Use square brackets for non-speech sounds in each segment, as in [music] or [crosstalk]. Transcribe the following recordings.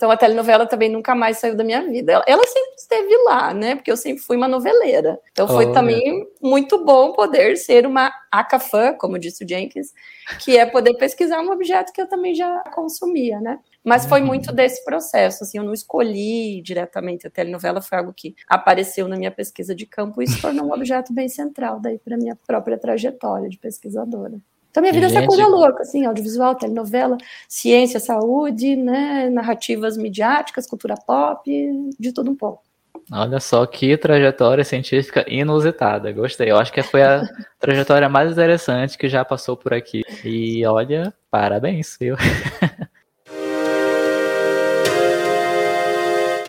Então a telenovela também nunca mais saiu da minha vida. Ela, ela sempre esteve lá, né? Porque eu sempre fui uma noveleira. Então foi oh, também muito bom poder ser uma acafã, como disse o Jenkins, que é poder pesquisar um objeto que eu também já consumia, né? Mas foi muito uhum. desse processo, assim, eu não escolhi diretamente a telenovela, foi algo que apareceu na minha pesquisa de campo e se tornou um objeto bem central daí para minha própria trajetória de pesquisadora. Então, minha vida é essa coisa louca, assim, audiovisual, telenovela, ciência, saúde, né, narrativas midiáticas, cultura pop, de tudo um pouco. Olha só que trajetória científica inusitada, gostei. Eu acho que foi a [laughs] trajetória mais interessante que já passou por aqui. E olha, parabéns, viu? [laughs]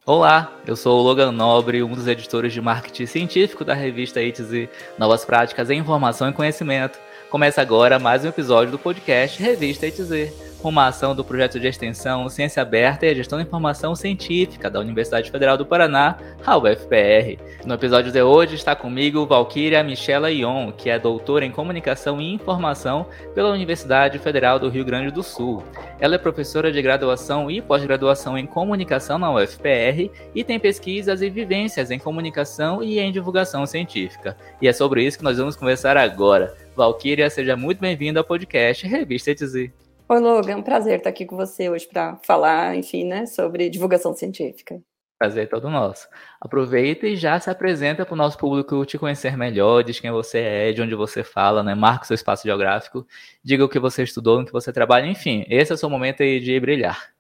Olá, eu sou o Logan Nobre, um dos editores de marketing científico da revista ITZ Novas Práticas em Informação e Conhecimento. Começa agora mais um episódio do podcast Revista ETZ, uma ação do projeto de extensão Ciência Aberta e Gestão da Informação Científica da Universidade Federal do Paraná, a UFPR. No episódio de hoje está comigo Valquíria Michela Ion, que é doutora em Comunicação e Informação pela Universidade Federal do Rio Grande do Sul. Ela é professora de graduação e pós-graduação em Comunicação na UFPR e tem pesquisas e vivências em comunicação e em divulgação científica. E é sobre isso que nós vamos conversar agora. Valquíria, seja muito bem-vinda ao podcast Revista ETZ. Oi, Logan, é um prazer estar aqui com você hoje para falar, enfim, né, sobre divulgação científica. Prazer todo nosso. Aproveita e já se apresenta para o nosso público te conhecer melhor, diz quem você é, de onde você fala, né? Marca o seu espaço geográfico, diga o que você estudou, no que você trabalha, enfim, esse é o seu momento de brilhar.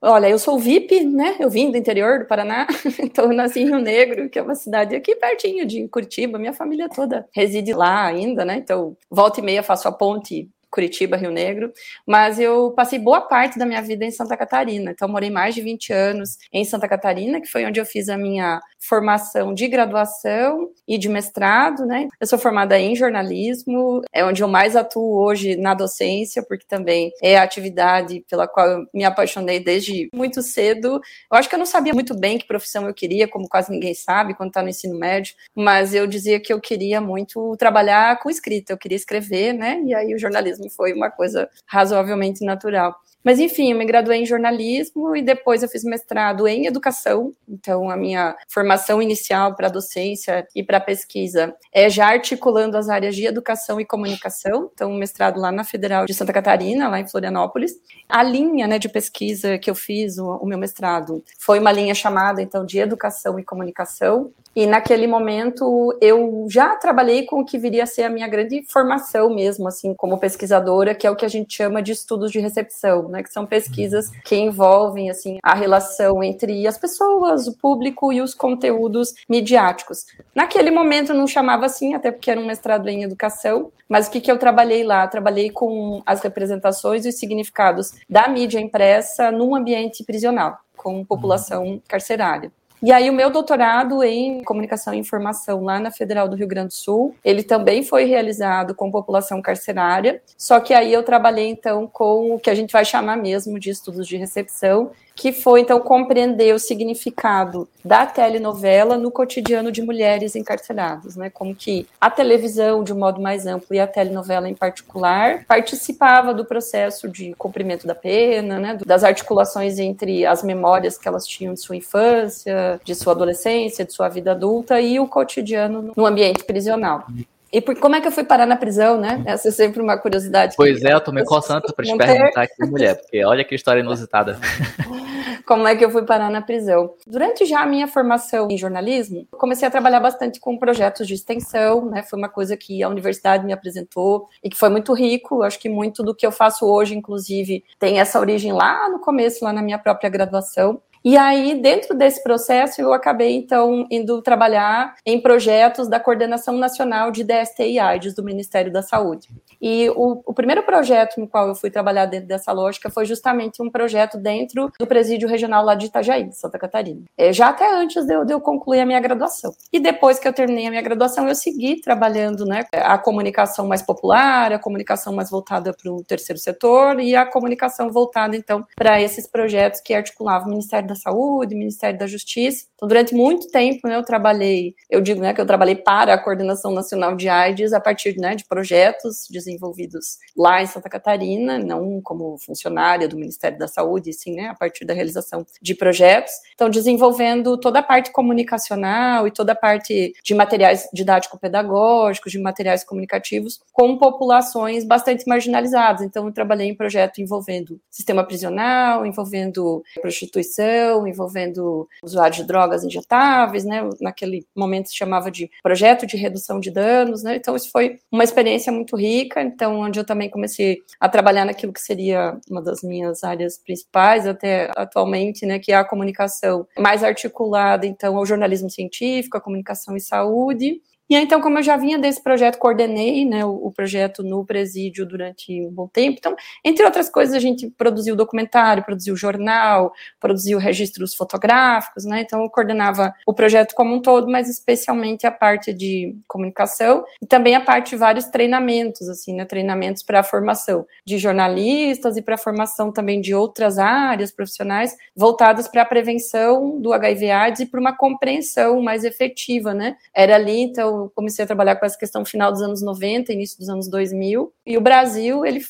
Olha, eu sou VIP, né? Eu vim do interior do Paraná, [laughs] então eu nasci em Rio Negro, que é uma cidade aqui pertinho de Curitiba. Minha família toda reside lá ainda, né? Então, volta e meia faço a ponte Curitiba, Rio Negro, mas eu passei boa parte da minha vida em Santa Catarina. Então, morei mais de 20 anos em Santa Catarina, que foi onde eu fiz a minha formação de graduação e de mestrado, né? Eu sou formada em jornalismo, é onde eu mais atuo hoje na docência, porque também é a atividade pela qual eu me apaixonei desde muito cedo. Eu acho que eu não sabia muito bem que profissão eu queria, como quase ninguém sabe quando está no ensino médio, mas eu dizia que eu queria muito trabalhar com escrita, eu queria escrever, né? E aí o jornalismo foi uma coisa razoavelmente natural. Mas enfim, eu me graduei em jornalismo e depois eu fiz mestrado em educação. Então, a minha formação inicial para docência e para pesquisa é já articulando as áreas de educação e comunicação. Então, mestrado lá na Federal de Santa Catarina, lá em Florianópolis. A linha né, de pesquisa que eu fiz, o, o meu mestrado, foi uma linha chamada então de educação e comunicação. E naquele momento eu já trabalhei com o que viria a ser a minha grande formação mesmo, assim, como pesquisadora, que é o que a gente chama de estudos de recepção, né, que são pesquisas que envolvem assim a relação entre as pessoas, o público e os conteúdos midiáticos. Naquele momento eu não chamava assim, até porque era um mestrado em educação, mas o que, que eu trabalhei lá? trabalhei com as representações e os significados da mídia impressa num ambiente prisional, com população carcerária. E aí o meu doutorado em comunicação e informação lá na Federal do Rio Grande do Sul, ele também foi realizado com população carcerária, só que aí eu trabalhei então com o que a gente vai chamar mesmo de estudos de recepção, que foi então compreender o significado da telenovela no cotidiano de mulheres encarceradas, né? Como que a televisão, de um modo mais amplo, e a telenovela em particular, participava do processo de cumprimento da pena, né? Das articulações entre as memórias que elas tinham de sua infância, de sua adolescência, de sua vida adulta e o cotidiano no ambiente prisional. E por, como é que eu fui parar na prisão, né? Essa é sempre uma curiosidade. Pois é, eu tô me coçando para te perguntar aqui, mulher, porque olha que história inusitada. [laughs] como é que eu fui parar na prisão? Durante já a minha formação em jornalismo, comecei a trabalhar bastante com projetos de extensão, né? Foi uma coisa que a universidade me apresentou e que foi muito rico. Acho que muito do que eu faço hoje, inclusive, tem essa origem lá no começo, lá na minha própria graduação. E aí, dentro desse processo, eu acabei, então, indo trabalhar em projetos da Coordenação Nacional de DST e AIDS do Ministério da Saúde. E o, o, primeiro projeto no qual eu fui trabalhar dentro dessa lógica foi justamente um projeto dentro do presídio regional lá de Itajaí, Santa Catarina. É, já até antes de eu, de eu, concluir a minha graduação. E depois que eu terminei a minha graduação, eu segui trabalhando né, a comunicação mais popular, a comunicação mais voltada para o terceiro setor e a comunicação voltada, então, para esses projetos que articulavam o Ministério da Saúde, Ministério da Justiça. Então, durante muito tempo, né, eu trabalhei, eu digo né, que eu trabalhei para a Coordenação Nacional de AIDS a partir né, de projetos desenvolvidos desenvolvidos lá em Santa Catarina, não como funcionária do Ministério da Saúde, sim, né, a partir da realização de projetos. Então, desenvolvendo toda a parte comunicacional e toda a parte de materiais didático-pedagógicos, de materiais comunicativos, com populações bastante marginalizadas. Então, eu trabalhei em projeto envolvendo sistema prisional, envolvendo prostituição, envolvendo usuário de drogas injetáveis, né, naquele momento se chamava de projeto de redução de danos, né, então isso foi uma experiência muito rica, então onde eu também comecei a trabalhar naquilo que seria uma das minhas áreas principais até atualmente, né, que é a comunicação mais articulada, então, ao jornalismo científico, a comunicação e saúde, e aí, então, como eu já vinha desse projeto, coordenei né, o, o, projeto no presídio durante um bom tempo. Então, entre outras coisas, a gente produziu documentário, produziu jornal, produziu registros fotográficos, né? Então, eu coordenava o projeto como um todo, mas especialmente a parte de comunicação e também a parte de vários treinamentos, assim, né? Treinamentos para a formação de jornalistas e para a formação também de outras áreas profissionais voltadas para a prevenção do HIV/AIDS e para uma compreensão mais efetiva, né? Era ali, então, comecei a trabalhar com essa questão final dos anos 90, início dos anos 2000, e o Brasil, ele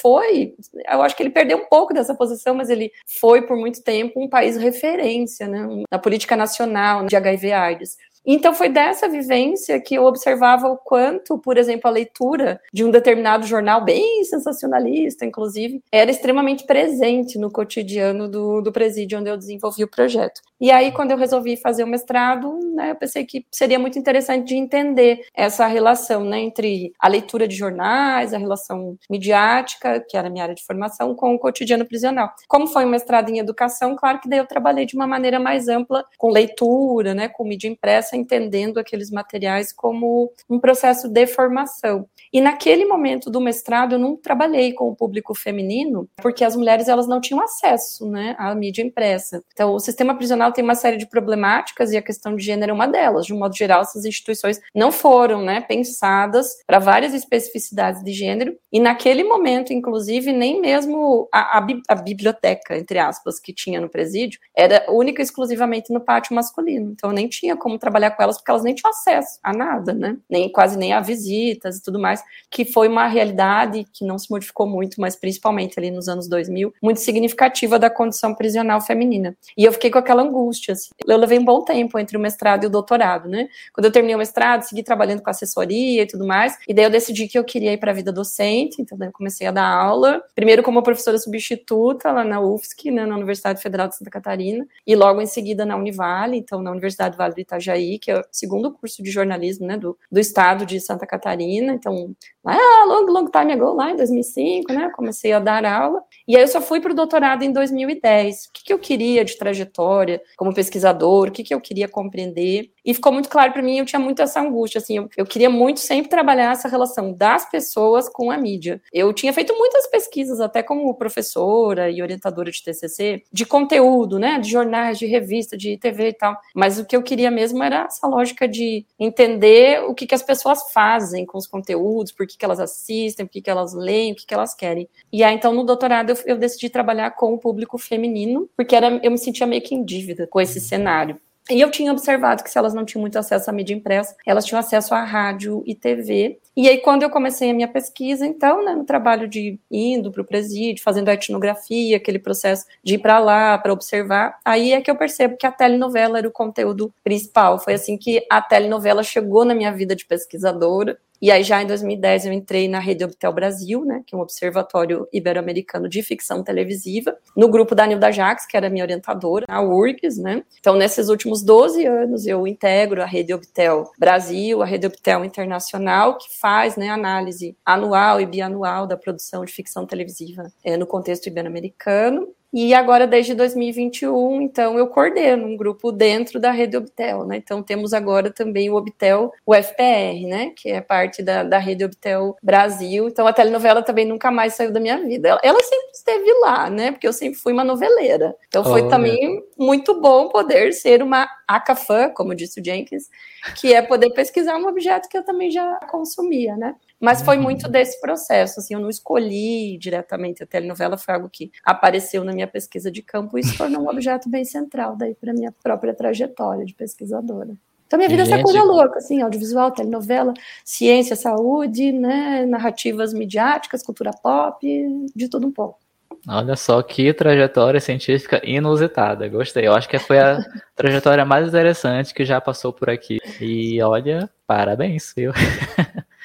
foi, eu acho que ele perdeu um pouco dessa posição, mas ele foi por muito tempo um país referência, né, na política nacional de HIV/AIDS. Então foi dessa vivência que eu observava o quanto, por exemplo, a leitura de um determinado jornal bem sensacionalista, inclusive, era extremamente presente no cotidiano do, do presídio onde eu desenvolvi o projeto. E aí, quando eu resolvi fazer o mestrado, né, eu pensei que seria muito interessante de entender essa relação né, entre a leitura de jornais, a relação midiática, que era a minha área de formação, com o cotidiano prisional. Como foi um mestrado em educação, claro que daí eu trabalhei de uma maneira mais ampla, com leitura, né, com mídia impressa, entendendo aqueles materiais como um processo de formação. E naquele momento do mestrado eu não trabalhei com o público feminino, porque as mulheres elas não tinham acesso, né, à mídia impressa. Então o sistema prisional tem uma série de problemáticas e a questão de gênero é uma delas. De um modo geral, essas instituições não foram, né, pensadas para várias especificidades de gênero e naquele momento, inclusive, nem mesmo a, a, a biblioteca, entre aspas, que tinha no presídio, era única e exclusivamente no pátio masculino. Então nem tinha como trabalhar com elas porque elas nem tinham acesso a nada, né? Nem quase nem a visitas e tudo mais, que foi uma realidade que não se modificou muito, mas principalmente ali nos anos 2000, muito significativa da condição prisional feminina. E eu fiquei com aquela angústia. Assim. Eu levei um bom tempo entre o mestrado e o doutorado, né? Quando eu terminei o mestrado, segui trabalhando com assessoria e tudo mais, e daí eu decidi que eu queria ir para a vida docente, então daí eu comecei a dar aula, primeiro como professora substituta lá na UFSC, né, na Universidade Federal de Santa Catarina, e logo em seguida na Univale, então na Universidade Vale do Itajaí, que é o segundo curso de jornalismo né, do, do estado de Santa Catarina. Então, lá, long, long time ago, lá em 2005, né, comecei a dar aula. E aí eu só fui para o doutorado em 2010. O que, que eu queria de trajetória como pesquisador, o que, que eu queria compreender. E ficou muito claro para mim, eu tinha muito essa angústia, assim, eu, eu queria muito sempre trabalhar essa relação das pessoas com a mídia. Eu tinha feito muitas pesquisas, até como professora e orientadora de TCC, de conteúdo, né, de jornais, de revista, de TV e tal. Mas o que eu queria mesmo era essa lógica de entender o que, que as pessoas fazem com os conteúdos, por que, que elas assistem, por que, que elas leem, o que, que elas querem. E aí, então, no doutorado, eu, eu decidi trabalhar com o público feminino, porque era, eu me sentia meio que em dívida com esse cenário. E eu tinha observado que se elas não tinham muito acesso à mídia impressa, elas tinham acesso à rádio e TV. E aí, quando eu comecei a minha pesquisa, então, né, no trabalho de indo para o presídio, fazendo a etnografia, aquele processo de ir para lá, para observar, aí é que eu percebo que a telenovela era o conteúdo principal. Foi assim que a telenovela chegou na minha vida de pesquisadora. E aí, já em 2010, eu entrei na Rede Obtel Brasil, né, que é um observatório ibero-americano de ficção televisiva, no grupo da Nilda Jax, que era minha orientadora, a URGS, né. Então, nesses últimos 12 anos, eu integro a Rede Obtel Brasil, a Rede Obtel Internacional, que faz, né, análise anual e bianual da produção de ficção televisiva é, no contexto ibero-americano. E agora, desde 2021, então, eu coordeno um grupo dentro da rede Obtel, né? Então, temos agora também o Obtel, o FPR, né? Que é parte da, da rede Obtel Brasil. Então, a telenovela também nunca mais saiu da minha vida. Ela, ela sempre esteve lá, né? Porque eu sempre fui uma noveleira. Então, foi oh, também muito bom poder ser uma ACAFã, como disse o Jenkins, que é poder pesquisar um objeto que eu também já consumia, né? Mas foi uhum. muito desse processo, assim, eu não escolhi diretamente a telenovela, foi algo que apareceu na minha pesquisa de campo e se tornou um [laughs] objeto bem central daí para minha própria trajetória de pesquisadora. Então, minha vida é essa coisa louca, assim, audiovisual, telenovela, ciência, saúde, né, narrativas midiáticas, cultura pop, de tudo um pouco. Olha só que trajetória científica inusitada. Gostei. Eu acho que foi a [laughs] trajetória mais interessante que já passou por aqui. E olha, parabéns, viu?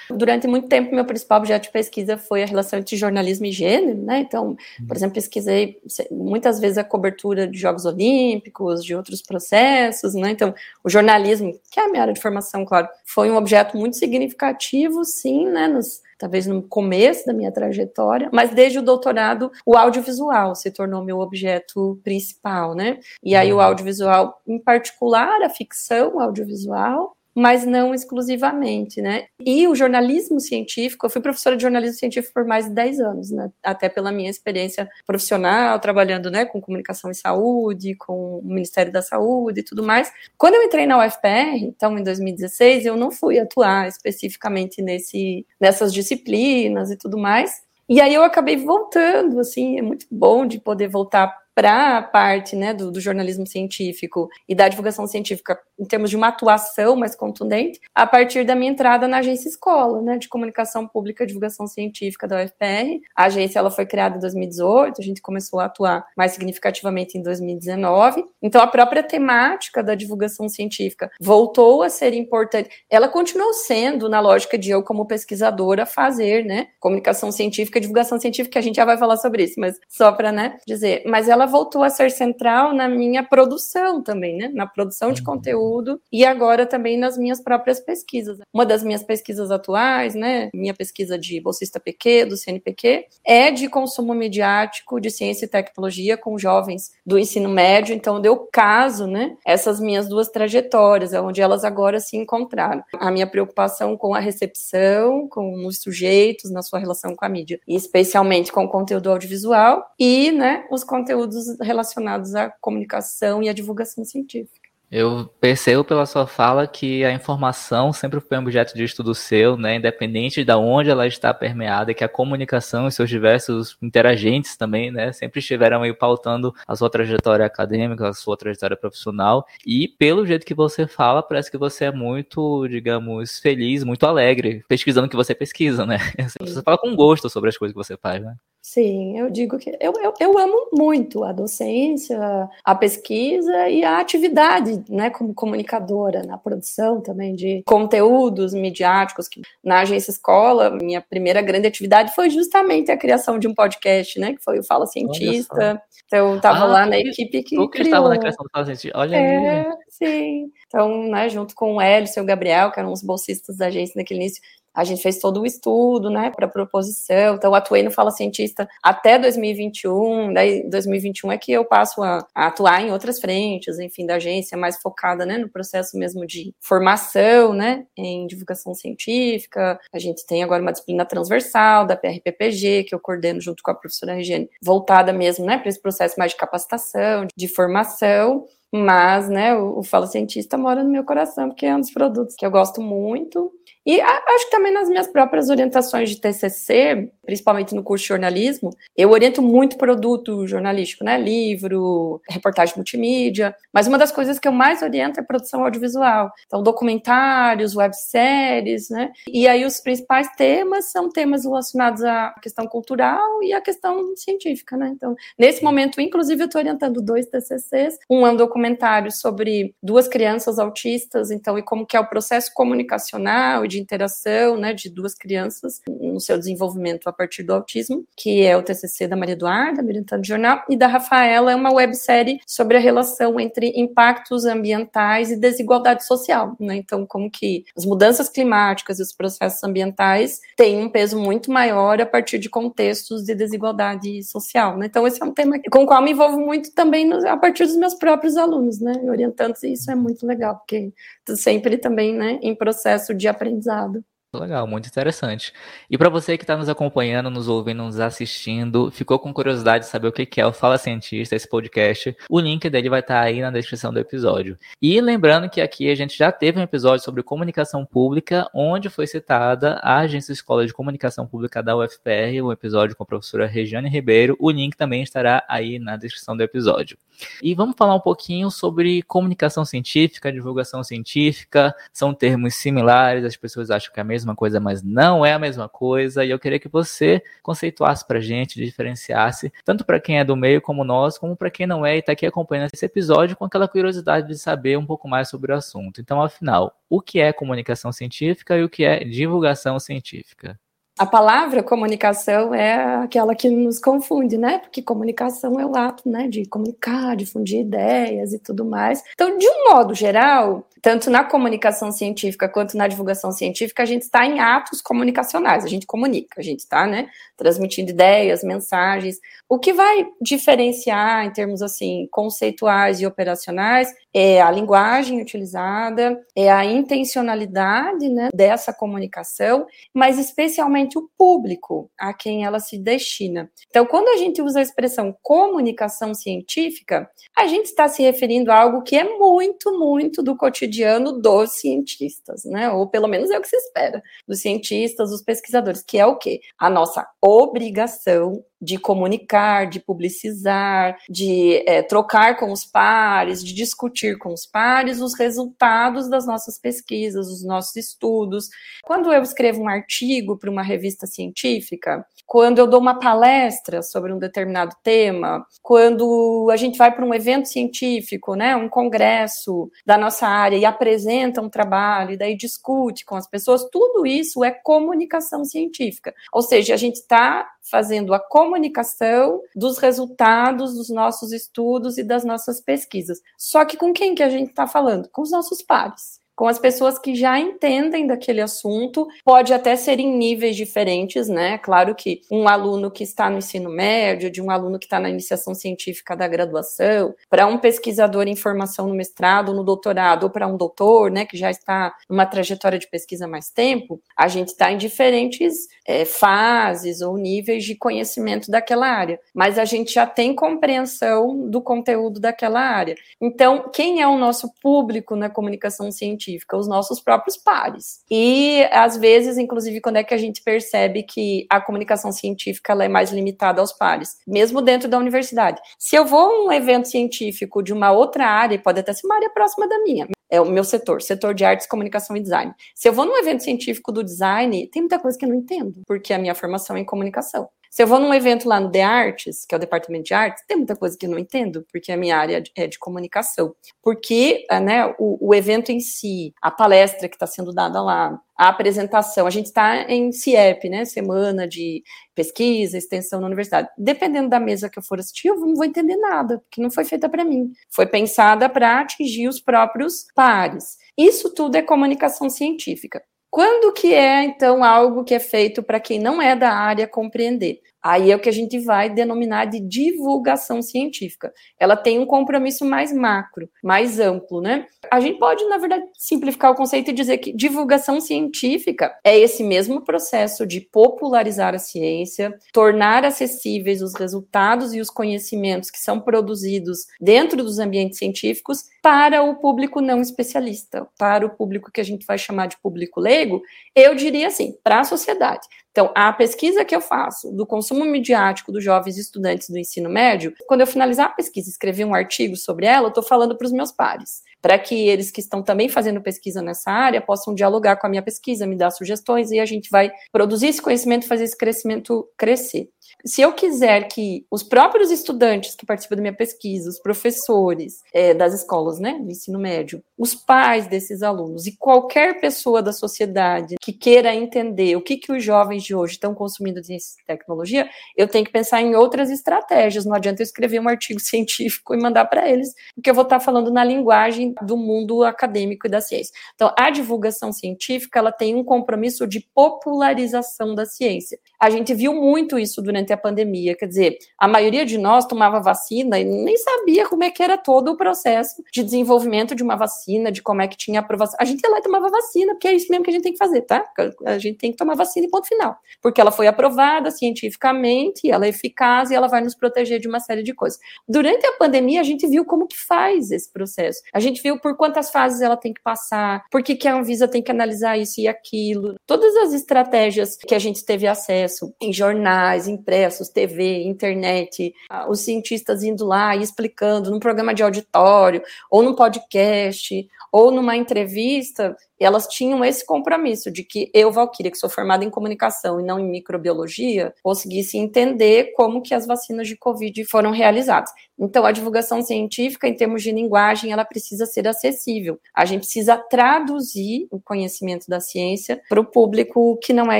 Durante muito tempo, meu principal objeto de pesquisa foi a relação entre jornalismo e gênero, né? Então, por exemplo, pesquisei muitas vezes a cobertura de Jogos Olímpicos, de outros processos, né? Então, o jornalismo, que é a minha área de formação, claro, foi um objeto muito significativo, sim, né? Nos, talvez no começo da minha trajetória, mas desde o doutorado, o audiovisual se tornou meu objeto principal, né? E aí o uhum. audiovisual, em particular, a ficção audiovisual, mas não exclusivamente, né? E o jornalismo científico, eu fui professora de jornalismo científico por mais de 10 anos, né? Até pela minha experiência profissional, trabalhando, né, com comunicação e saúde, com o Ministério da Saúde e tudo mais. Quando eu entrei na UFPR, então em 2016, eu não fui atuar especificamente nesse, nessas disciplinas e tudo mais. E aí eu acabei voltando, assim, é muito bom de poder voltar para a parte né, do, do, jornalismo científico e da divulgação científica, em termos de uma atuação mais contundente, a partir da minha entrada na agência escola, né, de comunicação pública e divulgação científica da UFPR. A agência ela foi criada em 2018, a gente começou a atuar mais significativamente em 2019. Então, a própria temática da divulgação científica voltou a ser importante. Ela continuou sendo, na lógica de eu, como pesquisadora, fazer né, comunicação científica e divulgação científica, a gente já vai falar sobre isso, mas só para né, dizer. Mas ela voltou a ser central na minha produção também, né? Na produção de uhum. conteúdo e agora também nas minhas próprias pesquisas. Uma das minhas pesquisas atuais, né? Minha pesquisa de bolsista PQ, do CNPq, é de consumo mediático de ciência e tecnologia com jovens do ensino médio. Então, deu caso, né? Essas minhas duas trajetórias, é onde elas agora se encontraram. A minha preocupação com a recepção, com os sujeitos na sua relação com a mídia, e especialmente com o conteúdo audiovisual e, né, os conteúdos relacionados à comunicação e à divulgação científica. Eu percebo pela sua fala que a informação sempre foi um objeto de estudo seu, né, independente de onde ela está permeada, e que a comunicação e seus diversos interagentes também, né, sempre estiveram aí pautando a sua trajetória acadêmica, a sua trajetória profissional. E pelo jeito que você fala, parece que você é muito, digamos, feliz, muito alegre, pesquisando o que você pesquisa, né? [laughs] Você fala com gosto sobre as coisas que você faz, né? Sim, eu digo que eu, eu, eu, amo muito a docência, a pesquisa e a atividade, né, como comunicadora, na produção também de conteúdos midiáticos. Que, na agência escola, minha primeira grande atividade foi justamente a criação de um podcast, né, que foi o Fala Cientista. Então, eu estava ah, lá na equipe que. Tu que criou. estava na criação do Fala Cientista. Olha é, aí. Sim. Então, né, junto com o Hélio e o Gabriel, que eram os bolsistas da agência naquele início, a gente fez todo o estudo, né, para proposição. Então, atuei no Fala Cientista até 2021. Daí, 2021 é que eu passo a, a, atuar em outras frentes, enfim, da agência, mais focada, né, no processo mesmo de formação, né, em divulgação científica. A gente tem agora uma disciplina transversal da PRPPG, que eu coordeno junto com a professora Regiane, voltada mesmo, né, para esse processo mais de capacitação, de formação. Mas, né, o, o Fala Cientista mora no meu coração, porque é um dos produtos que eu gosto muito. E acho que também nas minhas próprias orientações de TCC, principalmente no curso de jornalismo, eu oriento muito produto jornalístico, né? Livro, reportagem multimídia. Mas uma das coisas que eu mais oriento é produção audiovisual. Então, documentários, webséries, né? E aí os principais temas são temas relacionados à questão cultural e à questão científica, né? Então, nesse momento, inclusive, eu estou orientando dois TCCs. Um é um documentário sobre duas crianças autistas, então, e como que é o processo comunicacional e de interação, né, de duas crianças no seu desenvolvimento partir do autismo, que é o TCC da Maria Eduarda, militante de jornal, e da Rafaela é uma websérie sobre a relação entre impactos ambientais e desigualdade social, né? Então, como que as mudanças climáticas e os processos ambientais têm um peso muito maior a partir de contextos de desigualdade social, né? Então, esse é um tema com o qual me envolvo muito também a partir dos meus próprios alunos, né? Orientando, e isso é muito legal, porque sempre também, né, em processo de aprendizado. Legal, muito interessante. E para você que está nos acompanhando, nos ouvindo, nos assistindo, ficou com curiosidade de saber o que é o Fala Cientista, esse podcast, o link dele vai estar tá aí na descrição do episódio. E lembrando que aqui a gente já teve um episódio sobre comunicação pública, onde foi citada a Agência Escola de Comunicação Pública da UFPR, um episódio com a professora Regiane Ribeiro. O link também estará aí na descrição do episódio. E vamos falar um pouquinho sobre comunicação científica, divulgação científica. São termos similares, as pessoas acham que é a mesma coisa, mas não é a mesma coisa. E eu queria que você conceituasse para gente, diferenciasse, tanto para quem é do meio como nós, como para quem não é e está aqui acompanhando esse episódio com aquela curiosidade de saber um pouco mais sobre o assunto. Então, afinal, o que é comunicação científica e o que é divulgação científica? A palavra comunicação é aquela que nos confunde, né? Porque comunicação é o ato, né, de comunicar, difundir ideias e tudo mais. Então, de um modo geral, tanto na comunicação científica quanto na divulgação científica, a gente está em atos comunicacionais, a gente comunica, a gente está, né, transmitindo ideias, mensagens. O que vai diferenciar em termos assim conceituais e operacionais é a linguagem utilizada, é a intencionalidade, né, dessa comunicação, mas especialmente o público a quem ela se destina. Então, quando a gente usa a expressão comunicação científica, a gente está se referindo a algo que é muito, muito do cotidiano dos cientistas, né? Ou pelo menos é o que se espera dos cientistas, dos pesquisadores, que é o quê? A nossa obrigação de comunicar, de publicizar, de é, trocar com os pares, de discutir com os pares os resultados das nossas pesquisas, os nossos estudos. Quando eu escrevo um artigo para uma revista científica, quando eu dou uma palestra sobre um determinado tema, quando a gente vai para um evento científico, né, um congresso da nossa área e apresenta um trabalho e daí discute com as pessoas, tudo isso é comunicação científica. Ou seja, a gente está fazendo a comunicação dos resultados dos nossos estudos e das nossas pesquisas. Só que com quem que a gente está falando? Com os nossos pares com as pessoas que já entendem daquele assunto, pode até ser em níveis diferentes, né? Claro que um aluno que está no ensino médio, de um aluno que está na iniciação científica da graduação, para um pesquisador em formação no mestrado, no doutorado, ou para um doutor, né, que já está numa trajetória de pesquisa há mais tempo, a gente está em diferentes é, fases ou níveis de conhecimento daquela área, mas a gente já tem compreensão do conteúdo daquela área. Então, quem é o nosso público na comunicação científica? Científica, os nossos próprios pares. E às vezes, inclusive, quando é que a gente percebe que a comunicação científica é mais limitada aos pares, mesmo dentro da universidade. Se eu vou a um evento científico de uma outra área, pode até ser uma área próxima da minha, é o meu setor, setor de artes, comunicação e design. Se eu vou num evento científico do design, tem muita coisa que eu não entendo, porque a minha formação é em comunicação. Se eu vou num evento lá no The Arts, que é o departamento de artes, tem muita coisa que eu não entendo, porque a minha área é de comunicação. Porque ah, né, o, o evento em si, a palestra que está sendo dada lá, a apresentação, a gente está em CIEP, né, Semana de Pesquisa, Extensão na Universidade. Dependendo da mesa que eu for assistir, eu não vou entender nada, porque não foi feita para mim. Foi pensada para atingir os próprios pares. Isso tudo é comunicação científica. Quando que é, então, algo que é feito para quem não é da área compreender? Aí é o que a gente vai denominar de divulgação científica. Ela tem um compromisso mais macro, mais amplo, né? A gente pode, na verdade, simplificar o conceito e dizer que divulgação científica é esse mesmo processo de popularizar a ciência, tornar acessíveis os resultados e os conhecimentos que são produzidos dentro dos ambientes científicos para o público não especialista, para o público que a gente vai chamar de público leigo, eu diria assim, para a sociedade. Então, a pesquisa que eu faço do consumo midiático dos jovens estudantes do ensino médio, quando eu finalizar a pesquisa e escrever um artigo sobre ela, eu estou falando para os meus pares, para que eles que estão também fazendo pesquisa nessa área possam dialogar com a minha pesquisa, me dar sugestões e a gente vai produzir esse conhecimento, fazer esse crescimento crescer. Se eu quiser que os próprios estudantes que participam da minha pesquisa, os professores é, das escolas, né, do ensino médio, os pais desses alunos e qualquer pessoa da sociedade que queira entender o que, que os jovens de hoje estão consumindo de tecnologia, eu tenho que pensar em outras estratégias. Não adianta eu escrever um artigo [laughs] científico e mandar para eles, porque eu vou estar falando na linguagem do mundo acadêmico e da ciência. Então, a divulgação científica ela tem um compromisso de popularização da ciência. A gente viu muito isso durante a pandemia, quer dizer, a maioria de nós tomava vacina e nem sabia como é que era todo o processo de desenvolvimento de uma vacina, de como é que tinha aprovação. A gente ia lá e tomava vacina, porque é isso mesmo que a gente tem que fazer, tá? A gente tem que tomar vacina e ponto final. Porque ela foi aprovada cientificamente, ela é eficaz e ela vai nos proteger de uma série de coisas. Durante a pandemia, a gente viu como que faz esse processo. A gente viu por quantas fases ela tem que passar, por que, que a Anvisa tem que analisar isso e aquilo. Todas as estratégias que a gente teve acesso em jornais, impressos, TV, internet, os cientistas indo lá e explicando num programa de auditório, ou num podcast, ou numa entrevista, elas tinham esse compromisso de que eu, Valquíria, que sou formada em comunicação e não em microbiologia, conseguisse entender como que as vacinas de Covid foram realizadas. Então, a divulgação científica, em termos de linguagem, ela precisa ser acessível. A gente precisa traduzir o conhecimento da ciência para o público que não é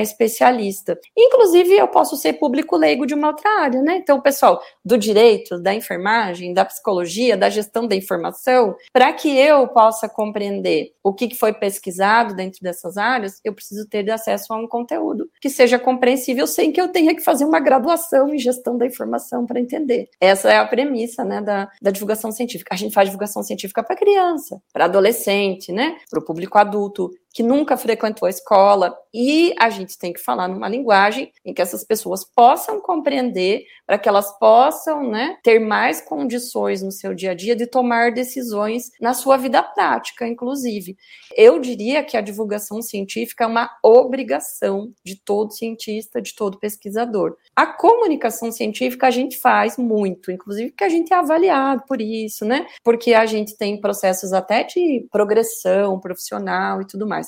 especialista. Inclusive, eu posso ser público leigo de uma outra área, né? Então, pessoal, do direito, da enfermagem, da psicologia, da gestão da informação, para que eu possa compreender o que foi pesquisado dentro dessas áreas, eu preciso ter acesso a um conteúdo que seja compreensível sem que eu tenha que fazer uma graduação em gestão da informação para entender. Essa é a premissa né, da, da divulgação científica. A gente faz divulgação científica para criança, para adolescente, né, para o público adulto que nunca frequentou a escola, e a gente tem que falar numa linguagem em que essas pessoas possam compreender, para que elas possam né, ter mais condições no seu dia a dia de tomar decisões na sua vida prática, inclusive. Eu diria que a divulgação científica é uma obrigação de todo cientista, de todo pesquisador. A comunicação científica a gente faz muito, inclusive que a gente é avaliado por isso, né? Porque a gente tem processos até de progressão profissional e tudo mais.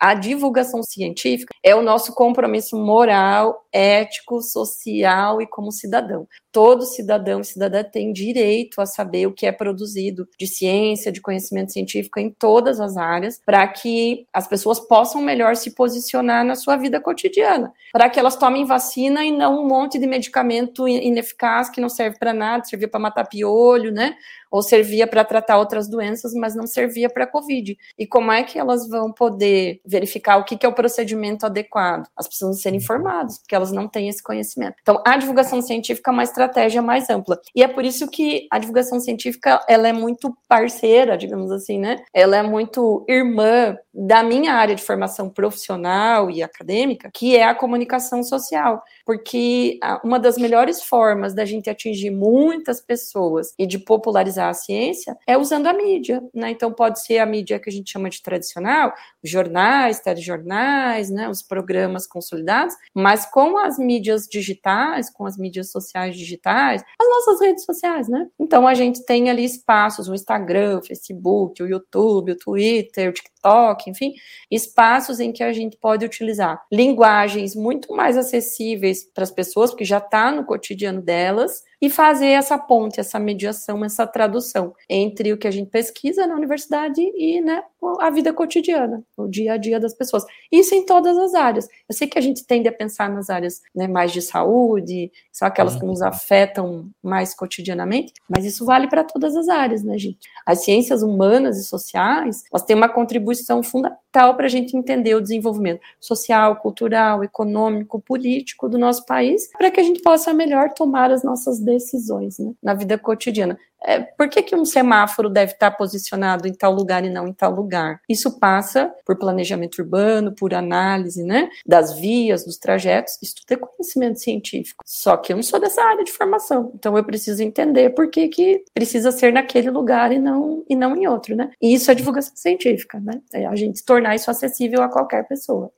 A divulgação científica é o nosso compromisso moral, ético, social e como cidadão. Todo cidadão e cidadã tem direito a saber o que é produzido de ciência, de conhecimento científico em todas as áreas, para que as pessoas possam melhor se posicionar na sua vida cotidiana, para que elas tomem vacina e não um monte de medicamento ineficaz que não serve para nada, servia para matar piolho, né? ou servia para tratar outras doenças, mas não servia para a Covid. E como é que elas vão poder verificar o que, que é o procedimento adequado? Elas precisam ser informadas, porque elas não têm esse conhecimento. Então, a divulgação científica é uma estratégia mais ampla. E é por isso que a divulgação científica, ela é muito parceira, digamos assim, né? Ela é muito irmã da minha área de formação profissional e acadêmica, que é a comunicação social, porque uma das melhores formas da gente atingir muitas pessoas e de popularizar a ciência é usando a mídia, né? Então pode ser a mídia que a gente chama de tradicional, jornais, telejornais, né, os programas consolidados, mas com as mídias digitais, com as mídias sociais digitais, as nossas redes sociais, né? Então a gente tem ali espaços, o Instagram, o Facebook, o YouTube, o Twitter, o TikTok, enfim, espaços em que a gente pode utilizar linguagens muito mais acessíveis para as pessoas, porque já está no cotidiano delas, e fazer essa ponte, essa mediação, essa tradução entre o que a gente pesquisa na universidade e né, a vida cotidiana, o dia a dia das pessoas. Isso em todas as áreas. Eu sei que a gente tende a pensar nas áreas né, mais de saúde, são aquelas que nos afetam mais cotidianamente, mas isso vale para todas as áreas, né, gente? As ciências humanas e sociais, elas têm uma contribuição fundamental para a gente entender o desenvolvimento social, cultural, econômico, político do nosso país, para que a gente possa melhor tomar as nossas decisões né, na vida cotidiana. É, por que, que um semáforo deve estar posicionado em tal lugar e não em tal lugar? Isso passa por planejamento urbano, por análise né, das vias, dos trajetos. Isso tudo é conhecimento científico. Só que eu não sou dessa área de formação. Então eu preciso entender por que, que precisa ser naquele lugar e não, e não em outro. Né? E isso é divulgação científica. Né? É a gente tornar isso acessível a qualquer pessoa.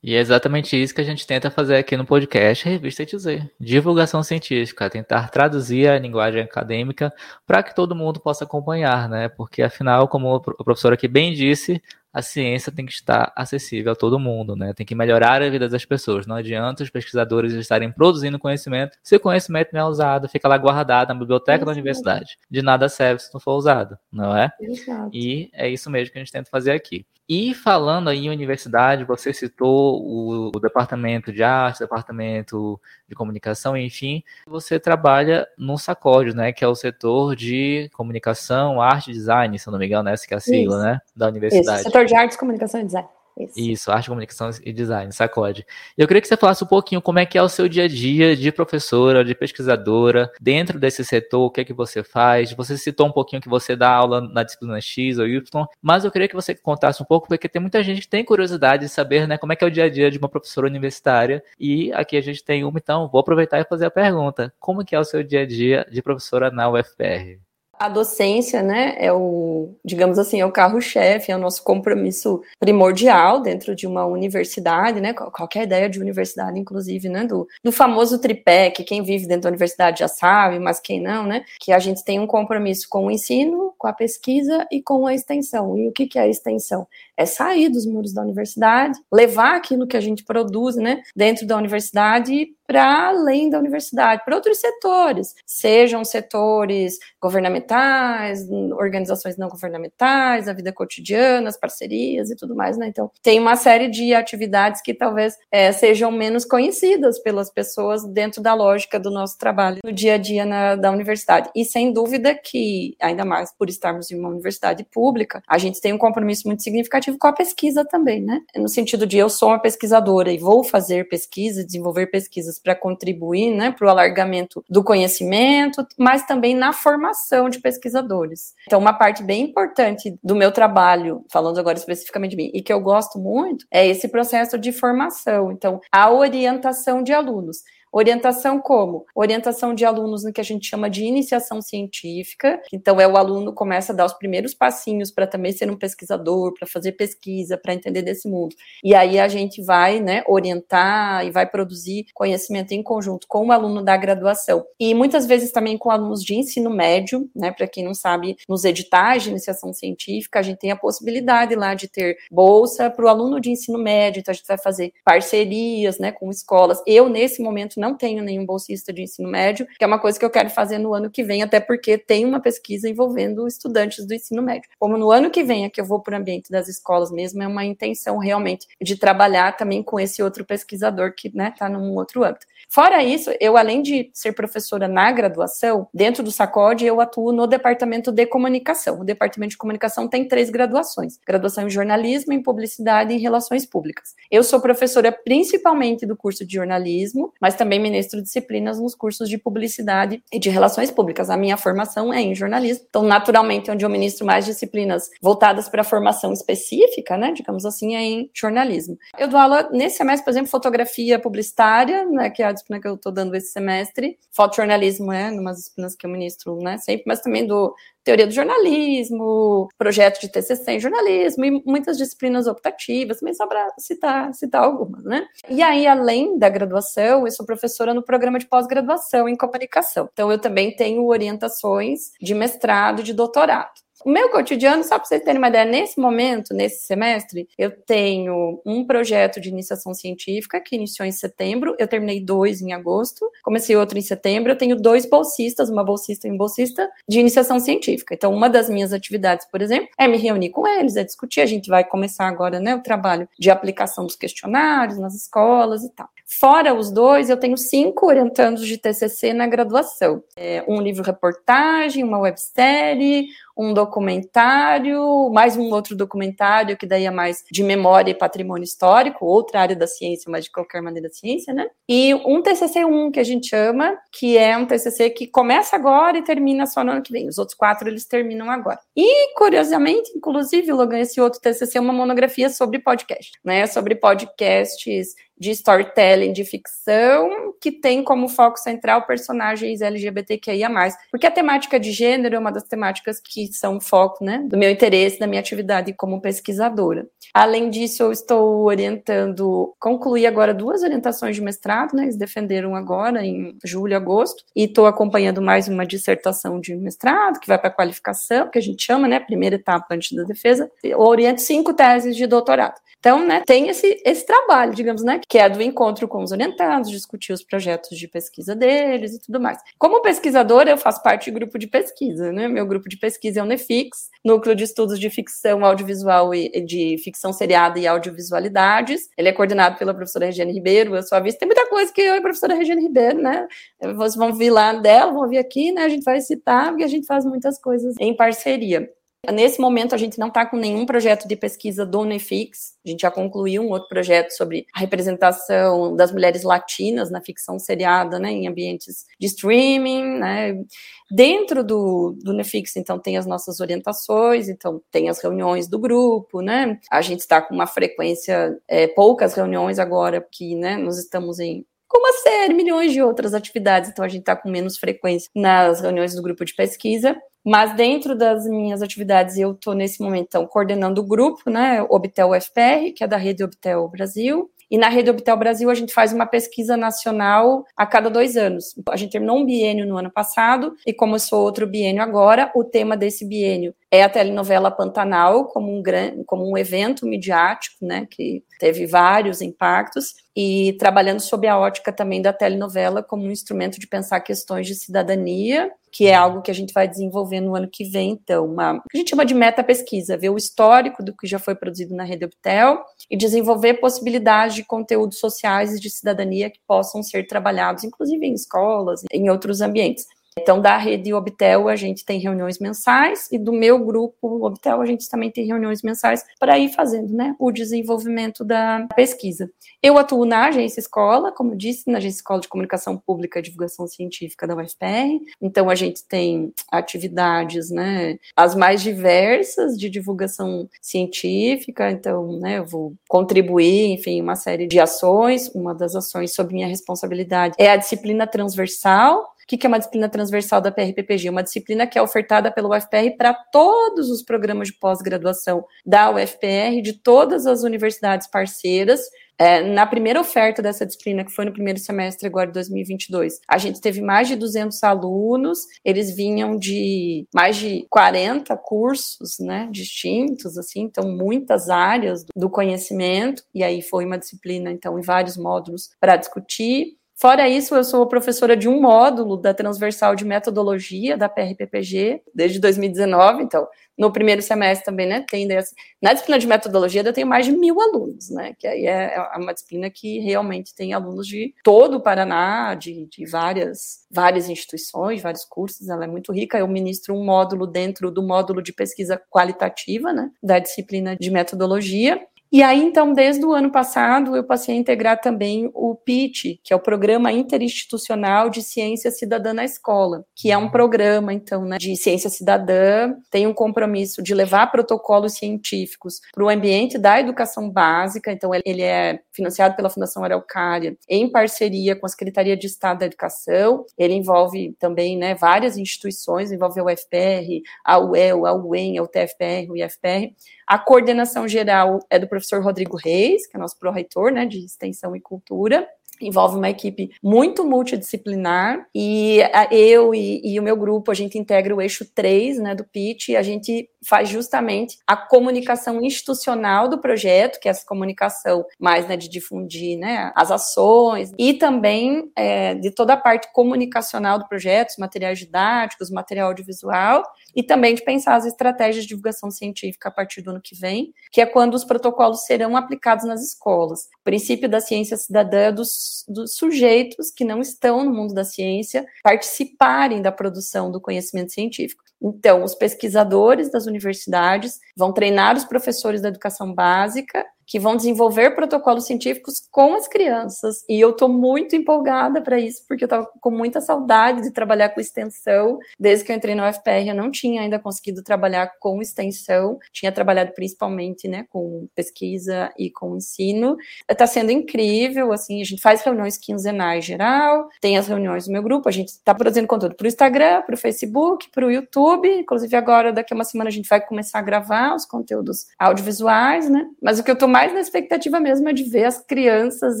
E é exatamente isso que a gente tenta fazer aqui no podcast Revista ETZ. Divulgação científica, tentar traduzir a linguagem acadêmica para que todo mundo possa acompanhar, né? Porque afinal, como o professor aqui bem disse, a ciência tem que estar acessível a todo mundo, né? Tem que melhorar a vida das pessoas. Não adianta os pesquisadores estarem produzindo conhecimento se o conhecimento não é usado, fica lá guardado na biblioteca da universidade. De nada serve se não for usado, não é? Exato. E é isso mesmo que a gente tenta fazer aqui. E falando aí em universidade, você citou o, o, departamento de arte, departamento de comunicação, enfim, você trabalha no SACOD, né, que é o setor de comunicação, arte e design, se não me engano, essa que é a sigla, Isso. né, da universidade. Isso, setor de artes, comunicação e design. Isso. Isso, arte, comunicação e design, sacode. Eu queria que você falasse um pouquinho como é que é o seu dia a dia de professora, de pesquisadora, dentro desse setor, o que é que você faz. Você citou um pouquinho que você dá aula na disciplina X ou Y, mas eu queria que você contasse um pouco, porque tem muita gente que tem curiosidade de saber né, como é que é o dia a dia de uma professora universitária. E aqui a gente tem uma, então vou aproveitar e fazer a pergunta. Como que é o seu dia a dia de professora na UFPR? A docência, né, é o, digamos assim, é o carro-chefe, é o nosso compromisso primordial dentro de uma universidade, né, qualquer ideia de universidade, inclusive, né, do, do famoso tripé, que quem vive dentro da universidade já sabe, mas quem não, né, que a gente tem um compromisso com o ensino, com a pesquisa e com a extensão. E o que, que é a extensão? É sair dos muros da universidade, levar aquilo que a gente produz, né, dentro da universidade para além da universidade, para outros setores, sejam setores governamentais, organizações não governamentais, a vida cotidiana, as parcerias e tudo mais, né? Então, tem uma série de atividades que talvez é, sejam menos conhecidas pelas pessoas dentro da lógica do nosso trabalho no dia a dia na, da universidade. E sem dúvida que, ainda mais por estarmos em uma universidade pública, a gente tem um compromisso muito significativo com a pesquisa também, né? No sentido de eu sou uma pesquisadora e vou fazer pesquisa, desenvolver pesquisas para contribuir né, para o alargamento do conhecimento, mas também na formação de pesquisadores. Então, uma parte bem importante do meu trabalho, falando agora especificamente de mim, e que eu gosto muito, é esse processo de formação. Então, a orientação de alunos. Orientação como? Orientação de alunos no que a gente chama de iniciação científica. Então, é o aluno começa a dar os primeiros passinhos para também ser um pesquisador, para fazer pesquisa, para entender desse mundo. E aí a gente vai, né, orientar e vai produzir conhecimento em conjunto com o aluno da graduação. E muitas vezes também com alunos de ensino médio, né, para quem não sabe, nos editais de iniciação científica, a gente tem a possibilidade lá de ter bolsa para o aluno de ensino médio, então a gente vai fazer parcerias, né, com escolas. Eu, nesse momento, não tenho nenhum bolsista de ensino médio, que é uma coisa que eu quero fazer no ano que vem, até porque tem uma pesquisa envolvendo estudantes do ensino médio. Como no ano que vem é que eu vou para o ambiente das escolas mesmo, é uma intenção realmente de trabalhar também com esse outro pesquisador que está né, tá num outro âmbito. Fora isso, eu, além de ser professora na graduação, dentro do SACOD, eu atuo no departamento de comunicação. O departamento de comunicação tem três graduações: graduação em jornalismo, em publicidade e em relações públicas. Eu sou professora principalmente do curso de jornalismo, mas também ministro disciplinas nos cursos de publicidade e de relações públicas. A minha formação é em jornalismo, então, naturalmente, onde eu ministro mais disciplinas voltadas para a formação específica, né, digamos assim, é em jornalismo. Eu dou aula nesse semestre, por exemplo, fotografia publicitária, né, que é a disciplina que eu estou dando esse semestre. Fotojornalismo é uma das disciplinas que eu ministro, né, sempre, mas também do teoria do jornalismo, projeto de TCC em jornalismo e muitas disciplinas optativas, também só para citar, citar algumas, né? E aí, além da graduação, eu sou professora no programa de pós-graduação em comunicação. Então, eu também tenho orientações de mestrado e de doutorado. O meu cotidiano, só para vocês terem uma ideia, nesse momento, nesse semestre, eu tenho um projeto de iniciação científica que iniciou em setembro, eu terminei dois em agosto, comecei outro em setembro, eu tenho dois bolsistas, uma bolsista e um bolsista de iniciação científica. Então, uma das minhas atividades, por exemplo, é me reunir com eles, é discutir, a gente vai começar agora, né, o trabalho de aplicação dos questionários nas escolas e tal. Fora os dois, eu tenho cinco orientandos de TCC na graduação. É um livro-reportagem, uma websérie, um documentário, mais um outro documentário, que daí é mais de memória e patrimônio histórico, outra área da ciência, mas de qualquer maneira ciência, né? E um TCC1 que a gente chama, que é um TCC que começa agora e termina só no ano que vem. Os outros quatro eles terminam agora. E, curiosamente, inclusive, Logan, esse outro TCC é uma monografia sobre podcast, né? Sobre podcasts de storytelling de ficção que tem como foco central personagens LGBTQIA+. Porque a temática de gênero é uma das temáticas que são foco, né, do meu interesse, da minha atividade como pesquisadora. Além disso, eu estou orientando, concluí agora duas orientações de mestrado, né, eles defenderam agora em julho agosto, e estou acompanhando mais uma dissertação de mestrado, que vai para qualificação, que a gente chama, né, primeira etapa antes da defesa. Eu oriento cinco teses de doutorado. Então, né, tem esse, esse trabalho, digamos, né, que é do encontro com os orientados, discutir os projetos de pesquisa deles e tudo mais. Como pesquisadora, eu faço parte do grupo de pesquisa, né? Meu grupo de pesquisa é o NEFIX, Núcleo de Estudos de Ficção Audiovisual e de Ficção Seriada e Audiovisualidades. Ele é coordenado pela professora Regiane Ribeiro, eu sou a vice. Tem muita coisa que eu e a professora Regiane Ribeiro, né? Vocês vão vir lá dela, vão vir aqui, né? A gente vai citar, porque a gente faz muitas coisas em parceria. Nesse momento, a gente não está com nenhum projeto de pesquisa do Nefix. A gente já concluiu um outro projeto sobre a representação das mulheres latinas na ficção seriada, né, em ambientes de streaming, né. Dentro do, do Nefix, então, tem as nossas orientações, então, tem as reuniões do grupo, né. A gente está com uma frequência, é, poucas reuniões agora, porque, né, nós estamos em com uma série, milhões de outras atividades, então a gente está com menos frequência nas reuniões do grupo de pesquisa. Mas dentro das minhas atividades, eu estou nesse momento então, coordenando o grupo, né, Obtel UFPR, que é da rede Obtel Brasil, e na Rede Obtel Brasil, a gente faz uma pesquisa nacional a cada dois anos. A gente terminou um biênio no ano passado e começou outro biênio agora. O tema desse biênio é a telenovela Pantanal, como um, grande, como um evento midiático, né, que teve vários impactos, e trabalhando sob a ótica também da telenovela como um instrumento de pensar questões de cidadania que é algo que a gente vai desenvolver no ano que vem, então, uma, que a gente chama de meta-pesquisa, ver o histórico do que já foi produzido na Rede Optel e desenvolver possibilidades de conteúdos sociais e de cidadania que possam ser trabalhados, inclusive em escolas, em outros ambientes. Então, da rede Obtel, a gente tem reuniões mensais, e do meu grupo Obtel, a gente também tem reuniões mensais para ir fazendo né, o desenvolvimento da pesquisa. Eu atuo na agência escola, como disse, na agência escola de comunicação pública e divulgação científica da UFPR. Então, a gente tem atividades, né, as mais diversas de divulgação científica. Então, né, eu vou contribuir, enfim, uma série de ações. Uma das ações sob minha responsabilidade é a disciplina transversal, o que é uma disciplina transversal da PRPPG? Uma disciplina que é ofertada pelo UFPR para todos os programas de pós-graduação da UFPR, de todas as universidades parceiras, é, na primeira oferta dessa disciplina, que foi no primeiro semestre agora de 2022, a gente teve mais de 200 alunos, eles vinham de mais de 40 cursos, né, distintos, assim, então muitas áreas do conhecimento, e aí foi uma disciplina, então, em vários módulos para discutir. Fora isso, eu sou professora de um módulo da transversal de metodologia da PRPPG desde 2019, então no primeiro semestre também, né, tem dessa, na disciplina de metodologia eu tenho mais de mil alunos, né, que aí é, é uma disciplina que realmente tem alunos de todo o Paraná, de, de várias, várias instituições, vários cursos, ela é muito rica, eu ministro um módulo dentro do módulo de pesquisa qualitativa, né, da disciplina de metodologia, e aí, então, desde o ano passado, eu passei a integrar também o PIT, que é o Programa Interinstitucional de Ciência Cidadã na Escola, que é um programa, então, né, de ciência cidadã, tem um compromisso de levar protocolos científicos para o ambiente da educação básica, então, ele é financiado pela Fundação Araucária, em parceria com a Secretaria de Estado da Educação, ele envolve também, né, várias instituições, envolve a UFPR, a UEL, a UEM, a UTFPR, o IFPR, a coordenação geral é do professor Rodrigo Reis, que é nosso pró-reitor né, de Extensão e Cultura. Envolve uma equipe muito multidisciplinar e eu e, e, o meu grupo, a gente integra o eixo 3 né, do PIT e a gente faz justamente a comunicação institucional do projeto, que é essa comunicação mais né, de difundir né, as ações e também é, de toda a parte comunicacional do projeto, os materiais didáticos, material audiovisual e também de pensar as estratégias de divulgação científica a partir do ano que vem, que é quando os protocolos serão aplicados nas escolas. O princípio da ciência cidadã é dos, dos sujeitos que não estão no mundo da ciência participarem da produção do conhecimento científico. Então, os pesquisadores das universidades vão treinar os professores da educação básica que vão desenvolver protocolos científicos com as crianças. E eu estou muito empolgada para isso, porque eu estava com muita saudade de trabalhar com extensão. Desde que eu entrei na UFPR, eu não tinha ainda conseguido trabalhar com extensão, tinha trabalhado principalmente né, com pesquisa e com ensino. Está sendo incrível, assim, a gente faz reuniões quinzenais geral, tem as reuniões do meu grupo, a gente está produzindo conteúdo para o Instagram, para o Facebook, para o YouTube, inclusive agora, daqui a uma semana, a gente vai começar a gravar os conteúdos audiovisuais, né? Mas o que eu estou mais na expectativa mesmo é de ver as crianças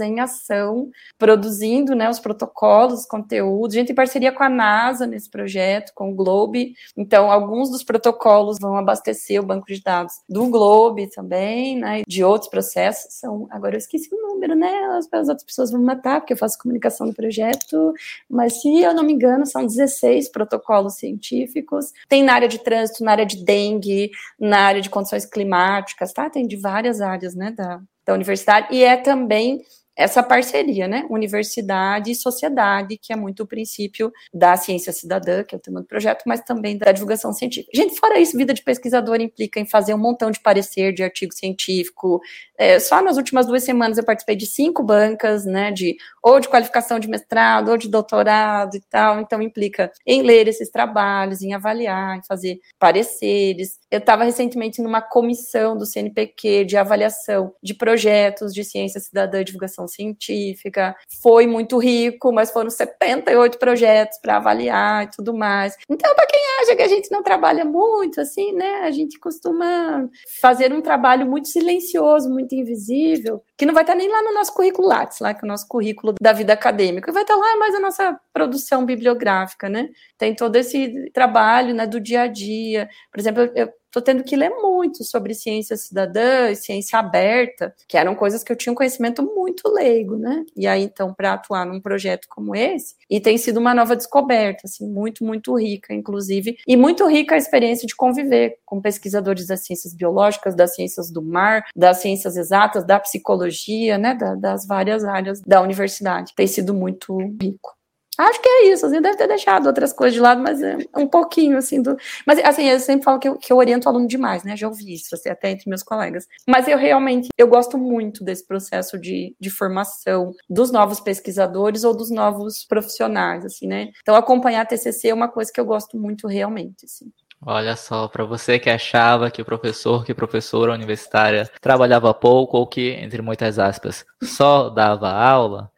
em ação, produzindo né, os protocolos, os conteúdos. A gente tem parceria com a NASA nesse projeto, com o Globe. Então, alguns dos protocolos vão abastecer o banco de dados do Globe também, né? De outros processos. São, agora eu esqueci o número, né? As, as outras pessoas vão me matar, porque eu faço comunicação do projeto. Mas se eu não me engano, são 16 protocolos científicos. Tem na área de trânsito, na área de dengue, na área de condições climáticas, tá? Tem de várias áreas, né? Né, da, da universidade, e é também essa parceria, né? Universidade e sociedade, que é muito o princípio da ciência cidadã, que é o tema do projeto, mas também da divulgação científica. Gente, fora isso, vida de pesquisador implica em fazer um montão de parecer de artigo científico. É, só nas últimas duas semanas eu participei de cinco bancas, né? De ou de qualificação de mestrado, ou de doutorado e tal. Então implica em ler esses trabalhos, em avaliar, em fazer pareceres. Eu estava recentemente numa comissão do CNPq de avaliação de projetos de ciência cidadã e divulgação científica. Foi muito rico, mas foram 78 projetos para avaliar e tudo mais. Então, para quem acha que a gente não trabalha muito, assim, né? A gente costuma fazer um trabalho muito silencioso, muito invisível, que não vai estar nem lá no nosso currículo Lattes, lá que é o nosso currículo da vida acadêmica, vai estar lá mais a nossa produção bibliográfica, né? Tem todo esse trabalho, né, do dia a dia. Por exemplo, eu estou tendo que ler muito sobre ciência cidadã e ciência aberta, que eram coisas que eu tinha um conhecimento muito leigo, né? E aí, então, para atuar num projeto como esse, e tem sido uma nova descoberta, assim, muito, muito rica, inclusive, e muito rica a experiência de conviver com pesquisadores das ciências biológicas, das ciências do mar, das ciências exatas, da psicologia, né, da, das várias áreas da universidade. Tem sido muito rico. Acho que é isso, assim, deve ter deixado outras coisas de lado, mas é um pouquinho, assim, do... Mas, assim, eu sempre falo que eu, que eu oriento o aluno demais, né, já ouvi isso, assim, até entre meus colegas. Mas eu realmente, eu gosto muito desse processo de, de formação dos novos pesquisadores ou dos novos profissionais, assim, né. Então, acompanhar a TCC é uma coisa que eu gosto muito realmente, assim. Olha só, para você que achava que o professor, que professora universitária trabalhava pouco ou que, entre muitas aspas, só dava aula,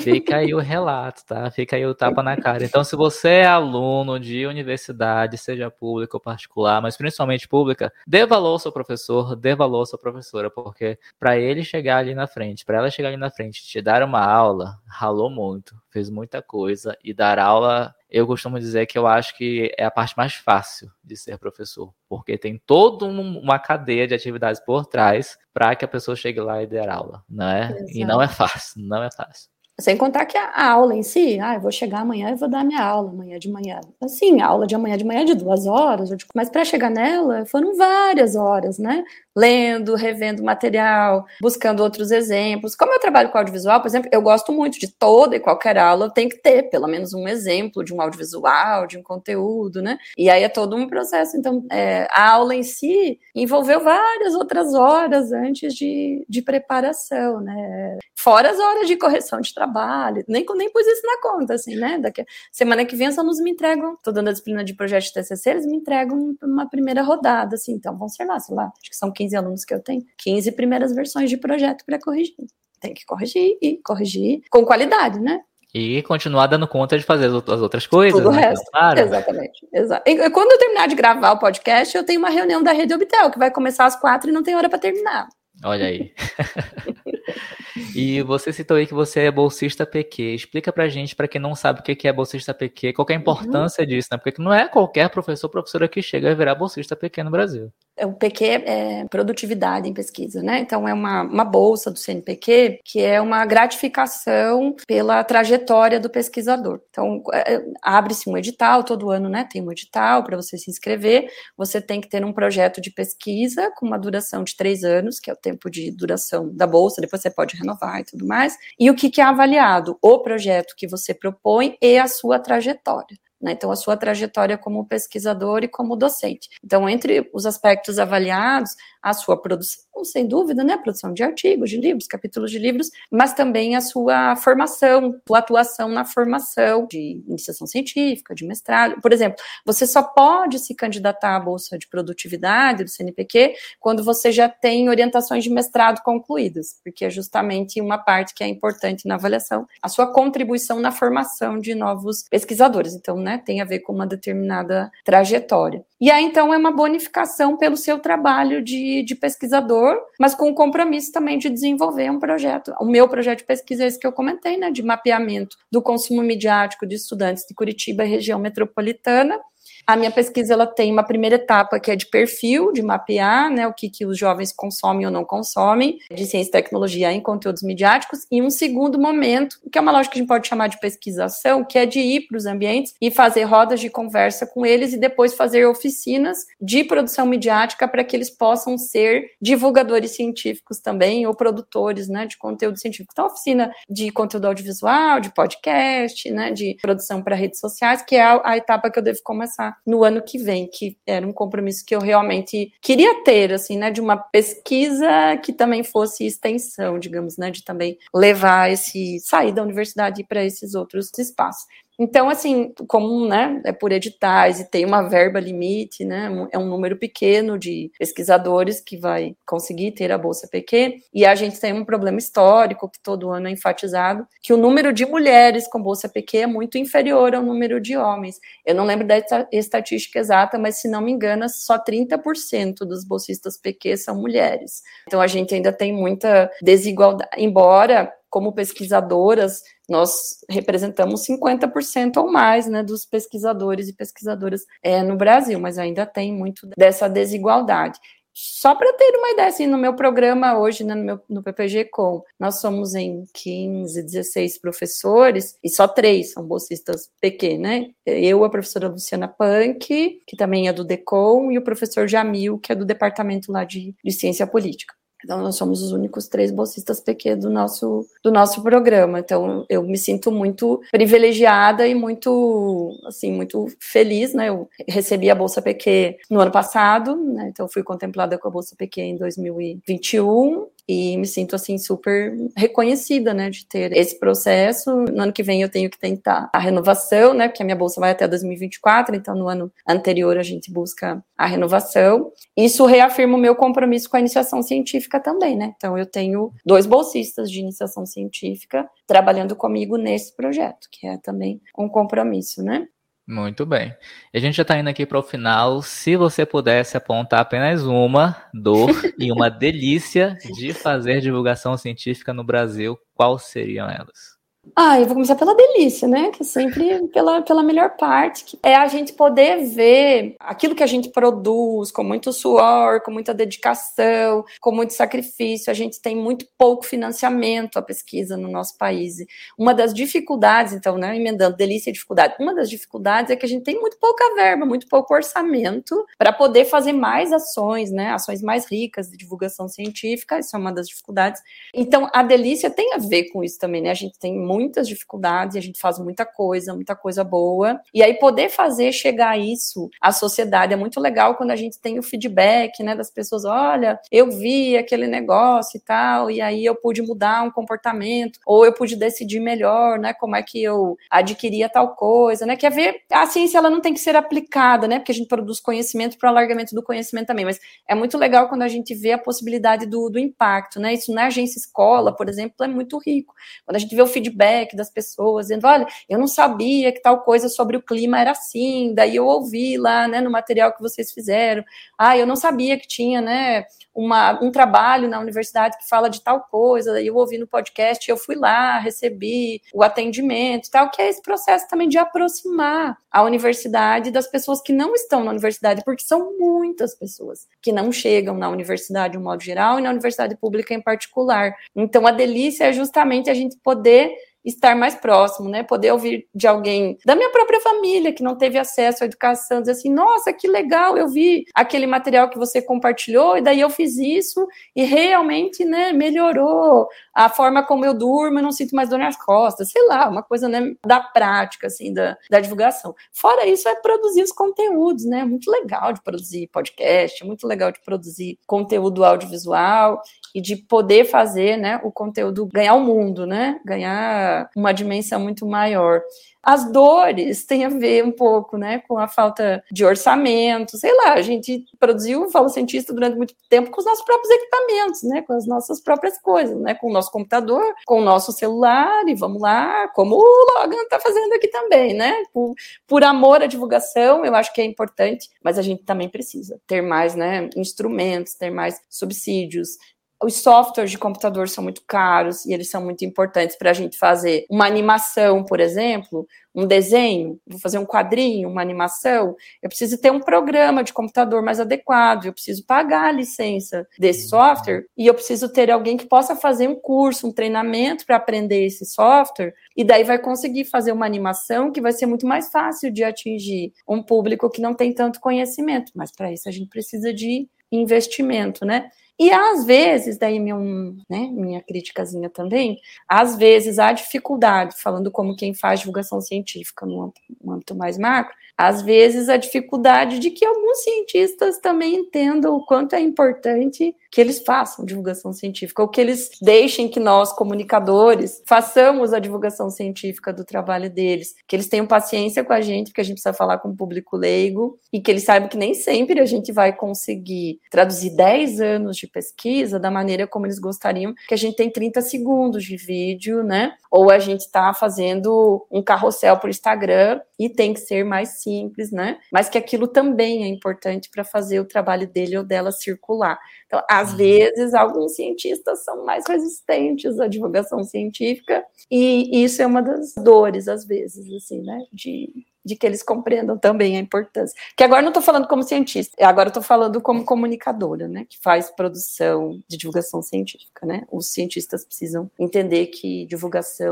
Fica aí o relato, tá? Fica aí o tapa na cara. Então, se você é aluno de universidade, seja pública ou particular, mas principalmente pública, dê valor ao seu professor, dê valor à sua professora, porque para ele chegar ali na frente, para ela chegar ali na frente, te dar uma aula, ralou muito, fez muita coisa e dar aula eu costumo dizer que eu acho que é a parte mais fácil de ser professor, porque tem toda uma cadeia de atividades por trás para que a pessoa chegue lá e dê aula, né? Exato. E não é fácil, não é fácil. Sem contar que a aula em si, ah, eu vou chegar amanhã e vou dar minha aula amanhã de manhã. Assim, a aula de amanhã de manhã é de duas horas, mas para chegar nela foram várias horas, né? lendo, revendo material, buscando outros exemplos. Como eu trabalho com audiovisual, por exemplo, eu gosto muito de toda e qualquer aula, tem que ter pelo menos um exemplo de um audiovisual, de um conteúdo, né? E aí é todo um processo. Então, é, a aula em si envolveu várias outras horas antes de, de preparação, né? Fora as horas de correção de trabalho, nem, nem pus isso na conta, assim, né? Daqui, semana que vem os alunos me entregam, tô dando a disciplina de projeto de TCC, eles me entregam uma primeira rodada, assim, então vão ser lá, sei lá, acho que são 15 15 alunos que eu tenho, 15 primeiras versões de projeto para corrigir. Tem que corrigir e corrigir com qualidade, né? E continuar dando conta de fazer as outras coisas. Tudo o né? resto. Claro. Exatamente. Exato. E quando eu terminar de gravar o podcast, eu tenho uma reunião da Rede Obtel, que vai começar às quatro e não tem hora para terminar. Olha aí. [laughs] e você citou aí que você é bolsista PQ. Explica pra gente, para quem não sabe o que é bolsista PQ, qual é a uhum. importância uhum. disso, né? Porque não é qualquer professor ou professora que chega a virar bolsista PQ no Brasil. É, o PQ é produtividade em pesquisa, né? Então é uma, uma bolsa do CNPq que é uma gratificação pela trajetória do pesquisador. Então é, abre-se um edital todo ano, né? Tem um edital para você se inscrever. Você tem que ter um projeto de pesquisa com uma duração de três anos, que é o tempo de duração da bolsa. Depois você pode renovar e tudo mais. E o que, que é avaliado? O projeto que você propõe e a sua trajetória. Né? Então, a sua trajetória como pesquisador e como docente. Então, entre os aspectos avaliados, a sua produção, sem dúvida, né? Produção de artigos, de livros, capítulos de livros, mas também a sua formação, sua atuação na formação de iniciação científica, de mestrado. Por exemplo, você só pode se candidatar à Bolsa de Produtividade do CNPq quando você já tem orientações de mestrado concluídas, porque é justamente uma parte que é importante na avaliação, a sua contribuição na formação de novos pesquisadores. Então, né, tem a ver com uma determinada trajetória. E aí, então, é uma bonificação pelo seu trabalho de, de pesquisador, mas com o compromisso também de desenvolver um projeto. O meu projeto de pesquisa é esse que eu comentei, né, de mapeamento do consumo midiático de estudantes de Curitiba e região metropolitana, A minha pesquisa ela tem uma primeira etapa que é de perfil, de mapear né, o que, que os jovens consomem ou não consomem, de ciência e tecnologia em conteúdos midiáticos, e um segundo momento, que é uma lógica que a gente pode chamar de pesquisação, que é de ir para os ambientes e fazer rodas de conversa com eles e depois fazer oficinas de produção midiática para que eles possam ser divulgadores científicos também ou produtores né, de conteúdo científico. Então, oficina de conteúdo audiovisual, de podcast, né, de produção para redes sociais, que é a, a etapa que eu devo começar no ano que vem, que era um compromisso que eu realmente queria ter, assim, né, de uma pesquisa que também fosse extensão, digamos, né, de também levar esse, sair da universidade para esses outros espaços. Então, assim, como né, é por editais e tem uma verba limite, né, é um número pequeno de pesquisadores que vai conseguir ter a Bolsa PQ, e a gente tem um problema histórico que todo ano é enfatizado, que o número de mulheres com Bolsa PQ é muito inferior ao número de homens. Eu não lembro da estatística exata, mas se não me engano, só 30% dos bolsistas PQ são mulheres. Então, a gente ainda tem muita desigualdade, embora como pesquisadoras, nós representamos 50% ou mais né, dos pesquisadores e pesquisadoras é, no Brasil, mas ainda tem muito dessa desigualdade. Só para ter uma ideia, assim, no meu programa hoje, né, no, meu, no PPG Com, nós somos em 15, 16 professores, e só três são bolsistas PQ, né? Eu, a professora Luciana Punk, que também é do DECOM, e o professor Jamil, que é do departamento lá de, de Ciência Política. Então, nós somos os únicos três bolsistas PQ do nosso, do nosso programa. Então, eu me sinto muito privilegiada e muito, assim, muito feliz, né? Eu recebi a Bolsa PQ no ano passado, né? Então, fui contemplada com a Bolsa PQ em 2021 e me sinto assim super reconhecida, né, de ter esse processo. No ano que vem eu tenho que tentar a renovação, né, porque a minha bolsa vai até 2024, então no ano anterior a gente busca a renovação. Isso reafirma o meu compromisso com a iniciação científica também, né? Então eu tenho dois bolsistas de iniciação científica trabalhando comigo nesse projeto, que é também um compromisso, né? Muito bem. A gente já está indo aqui para o final. Se você pudesse apontar apenas uma dor [laughs] e uma delícia de fazer divulgação científica no Brasil, qual seriam elas? Ah, eu vou começar pela delícia, né? Que é sempre pela, pela melhor parte, que é a gente poder ver aquilo que a gente produz com muito suor, com muita dedicação, com muito sacrifício. A gente tem muito pouco financiamento à pesquisa no nosso país. Uma das dificuldades, então, né, emendando delícia e dificuldade, uma das dificuldades é que a gente tem muito pouca verba, muito pouco orçamento para poder fazer mais ações, né? Ações mais ricas de divulgação científica, isso é uma das dificuldades. Então, a delícia tem a ver com isso também, né? A gente tem muitas dificuldades e a gente faz muita coisa, muita coisa boa. E aí poder fazer chegar isso à sociedade é muito legal quando a gente tem o feedback, né, das pessoas, olha, eu vi aquele negócio e tal, e aí eu pude mudar um comportamento, ou eu pude decidir melhor, né, como é que eu adquiria tal coisa, né? Quer ver, a ciência ela não tem que ser aplicada, né? Porque a gente produz conhecimento para o alargamento do conhecimento também, mas é muito legal quando a gente vê a possibilidade do, do impacto, né? Isso na agência escola, por exemplo, é muito rico. Quando a gente vê o feedback feedback das pessoas, dizendo, olha, eu não sabia que tal coisa sobre o clima era assim, daí eu ouvi lá, né, no material que vocês fizeram, ah, eu não sabia que tinha, né, uma, um trabalho na universidade que fala de tal coisa, daí eu ouvi no podcast, eu fui lá, recebi o atendimento e tal, que é esse processo também de aproximar a universidade das pessoas que não estão na universidade, porque são muitas pessoas que não chegam na universidade de um modo geral e na universidade pública em particular. Então a delícia é justamente a gente poder estar mais próximo, né? Poder ouvir de alguém da minha própria família que não teve acesso à educação, dizer assim: nossa, que legal, eu vi aquele material que você compartilhou, e daí eu fiz isso, e realmente, né, melhorou a forma como eu durmo, eu não sinto mais dor nas costas, sei lá, uma coisa né, da prática, assim, da, da divulgação. Fora isso, é produzir os conteúdos, né? Muito legal de produzir podcast, muito legal de produzir conteúdo audiovisual e de poder fazer, né, o conteúdo ganhar o mundo, né? Ganhar uma dimensão muito maior. As dores têm a ver um pouco, né, com a falta de orçamento, sei lá, a gente produziu, falo cientista durante muito tempo com os nossos próprios equipamentos, né, com as nossas próprias coisas, né, com o nosso computador, com o nosso celular, e vamos lá, como o Logan está fazendo aqui também, né, por, por amor à divulgação, eu acho que é importante, mas a gente também precisa ter mais, né, instrumentos, ter mais subsídios, os softwares de computador são muito caros e eles são muito importantes para a gente fazer uma animação, por exemplo, um desenho, vou fazer um quadrinho, uma animação, eu preciso ter um programa de computador mais adequado, eu preciso pagar a licença desse software e eu preciso ter alguém que possa fazer um curso, um treinamento para aprender esse software e daí vai conseguir fazer uma animação que vai ser muito mais fácil de atingir um público que não tem tanto conhecimento, mas para isso a gente precisa de investimento, né? E às vezes, daí meu, né, minha criticazinha também, às vezes há dificuldade, falando como quem faz divulgação científica no âmbito mais macro, às vezes a dificuldade de que alguns cientistas também entendam o quanto é importante que eles façam divulgação científica, ou que eles deixem que nós, comunicadores, façamos a divulgação científica do trabalho deles, que eles tenham paciência com a gente, porque a gente precisa falar com o público leigo, e que eles saibam que nem sempre a gente vai conseguir traduzir 10 anos de pesquisa da maneira como eles gostariam, que a gente tem 30 segundos de vídeo, né? Ou a gente está fazendo um carrossel por Instagram e tem que ser mais simples, né? Mas que aquilo também é importante para fazer o trabalho dele ou dela circular. Então, às uhum. vezes, alguns cientistas são mais resistentes à divulgação científica, e isso é uma das dores, às vezes, assim, né? De, de que eles compreendam também a importância. Que agora não estou falando como cientista, agora estou falando como comunicadora, né? Que faz produção de divulgação científica, né? Os cientistas precisam entender que divulgação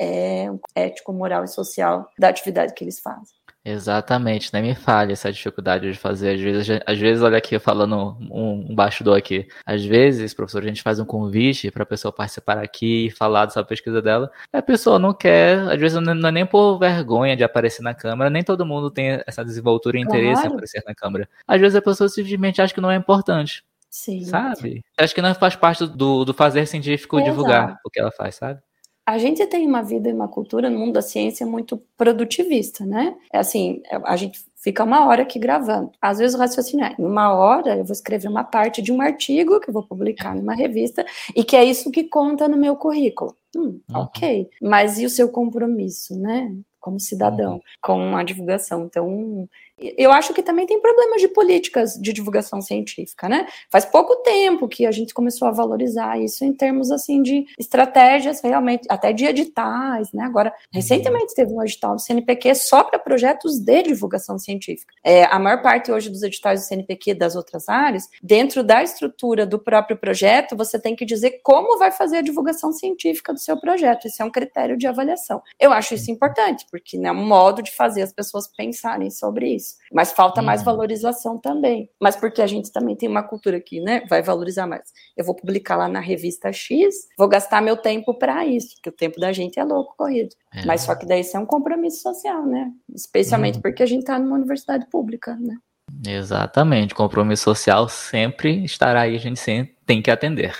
é ético, moral e social da atividade que eles fazem. Exatamente, nem me fale essa dificuldade de fazer. Às vezes, às vezes olha aqui, falando um, um bastidor aqui. Às vezes, professor, a gente faz um convite para a pessoa participar aqui e falar dessa pesquisa dela. A pessoa não quer, às vezes não é nem por vergonha de aparecer na câmera, nem todo mundo tem essa desenvoltura e interesse claro. em aparecer na câmera. Às vezes a pessoa simplesmente acha que não é importante. Sim. Sabe? Acho que não faz parte do, do fazer científico Exato. divulgar o que ela faz, sabe? A gente tem uma vida e uma cultura no mundo da ciência muito produtivista, né? É assim, a gente fica uma hora aqui gravando. Às vezes o raciocínio é, uma hora eu vou escrever uma parte de um artigo que eu vou publicar numa revista e que é isso que conta no meu currículo. Hum, uhum. ok. Mas e o seu compromisso, né? Como cidadão, uhum. com a divulgação. Então, eu acho que também tem problemas de políticas de divulgação científica, né? Faz pouco tempo que a gente começou a valorizar isso em termos assim de estratégias realmente, até de editais, né? Agora, recentemente teve um edital do CNPq só para projetos de divulgação científica. É, a maior parte hoje dos editais do CNPq das outras áreas, dentro da estrutura do próprio projeto, você tem que dizer como vai fazer a divulgação científica do seu projeto. Isso é um critério de avaliação. Eu acho isso importante, porque é né, um modo de fazer as pessoas pensarem sobre isso isso. Mas falta mais uhum. valorização também. Mas porque a gente também tem uma cultura que, né, vai valorizar mais. Eu vou publicar lá na revista X, vou gastar meu tempo para isso, porque o tempo da gente é louco corrido. É. Mas só que daí isso é um compromisso social, né? Especialmente uhum. porque a gente está numa universidade pública, né? Exatamente, compromisso social sempre estará aí, a gente sempre tem que atender.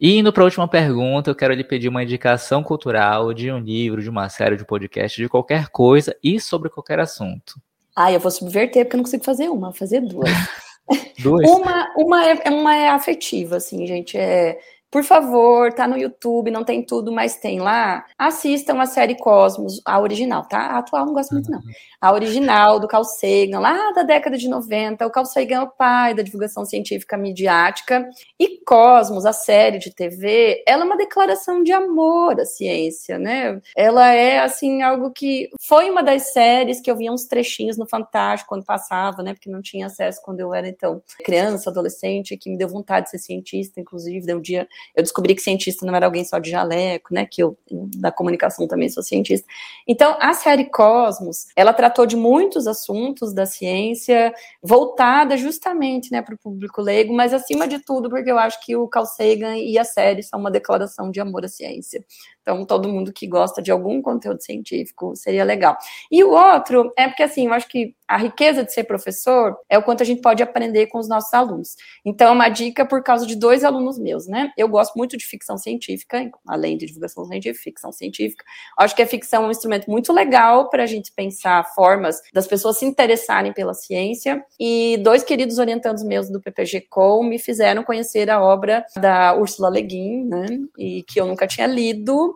E indo para a última pergunta, eu quero lhe pedir uma indicação cultural de um livro, de uma série, de podcast, de qualquer coisa e sobre qualquer assunto. Ah, eu vou subverter porque eu não consigo fazer uma, fazer duas. [laughs] duas? uma, uma, é, uma é afetiva, assim, gente. É, por favor, tá no YouTube, não tem tudo, mas tem lá. Assistam a série Cosmos, a original, tá? A atual não gosto muito, não. A original do Carl Sagan, lá da década de 90. O Carl Sagan é o pai da divulgação científica midiática. E Cosmos, a série de TV, ela é uma declaração de amor à ciência, né? Ela é, assim, algo que foi uma das séries que eu via uns trechinhos no Fantástico quando passava, né? Porque não tinha acesso quando eu era, então, criança, adolescente, que me deu vontade de ser cientista, inclusive. Deu um dia eu descobri que cientista não era alguém só de jaleco, né? Que eu, da comunicação também sou cientista. Então, a série Cosmos, ela tratou de muitos assuntos da ciência, voltada justamente, né, para o público leigo, mas acima de tudo, porque eu acho que o Carl Sagan e a série são uma declaração de amor à ciência. Então, todo mundo que gosta de algum conteúdo científico seria legal. E o outro é porque, assim, eu acho que a riqueza de ser professor é o quanto a gente pode aprender com os nossos alunos. Então, é uma dica por causa de dois alunos meus, né? Eu gosto muito de ficção científica, além de divulgação científica, ficção científica. Acho que a ficção é um instrumento muito legal para a gente pensar formas das pessoas se interessarem pela ciência. E dois queridos orientandos meus do PPG-Com me fizeram conhecer a obra da Ursula Le Guin, né? E que eu nunca tinha lido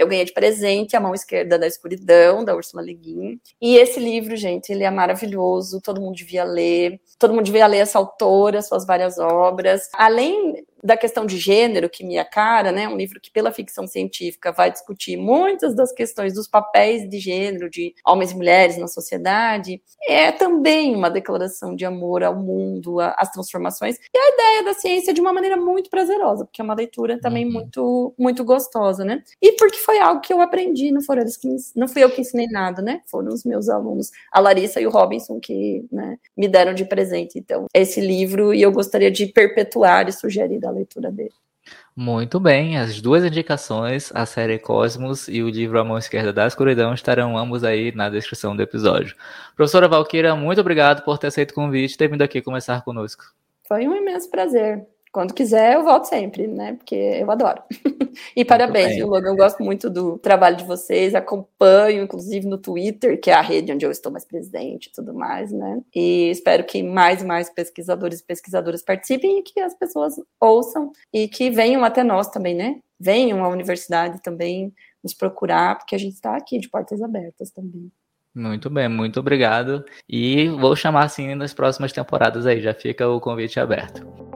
eu ganhei de presente A Mão Esquerda da Escuridão, da Ursula Le Guin. E esse livro, gente, ele é maravilhoso, todo mundo devia ler. Todo mundo devia ler essa autora, suas várias obras. Além da questão de gênero que me cara, né? Um livro que pela ficção científica vai discutir muitas das questões dos papéis de gênero de homens e mulheres na sociedade. É também uma declaração de amor ao mundo, às transformações e a ideia da ciência de uma maneira muito prazerosa, porque é uma leitura também uhum. muito muito gostosa, né? E porque foi algo que eu aprendi, não foram eles que não fui eu que ensinei nada, né? Foram os meus alunos, a Larissa e o Robinson que né, me deram de presente. Então, esse livro e eu gostaria de perpetuar e sugerir a leitura dele. Muito bem, as duas indicações, a série Cosmos e o livro A Mão Esquerda da Escuridão, estarão ambos aí na descrição do episódio. Professora Valquíria, muito obrigado por ter aceito o convite e ter vindo aqui conversar conosco. Foi um imenso prazer. Quando quiser, eu volto sempre, né? Porque eu adoro. [laughs] e parabéns, viu, Logan? Eu gosto muito do trabalho de vocês, acompanho, inclusive, no Twitter, que é a rede onde eu estou mais presente e tudo mais, né? E espero que mais e mais pesquisadores e pesquisadoras participem e que as pessoas ouçam e que venham até nós também, né? Venham à universidade também nos procurar, porque a gente está aqui de portas abertas também. Muito bem, muito obrigado. E vou chamar assim nas próximas temporadas aí, já fica o convite aberto.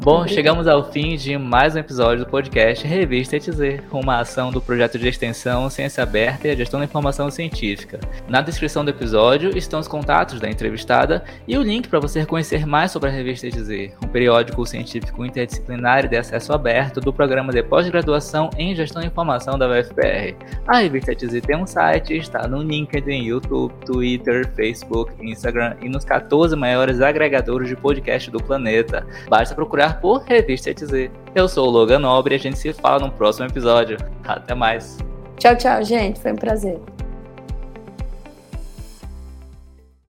Bom, chegamos ao fim de mais um episódio do podcast Revista ETZ, uma ação do projeto de extensão Ciência Aberta e a Gestão da Informação Científica. Na descrição do episódio estão os contatos da entrevistada e o link para você conhecer mais sobre a Revista ETZ, um periódico científico interdisciplinar e de acesso aberto do programa de pós-graduação em Gestão da Informação da UFPR. A Revista ETZ tem um site, está no LinkedIn, YouTube, Twitter, Facebook, Instagram e nos 14 maiores agregadores de podcast do planeta. Basta procurar procurar por Revista ETZ. Eu sou o Logan Nobre e a gente se fala no próximo episódio. Até mais. Tchau, tchau, gente. Foi um prazer.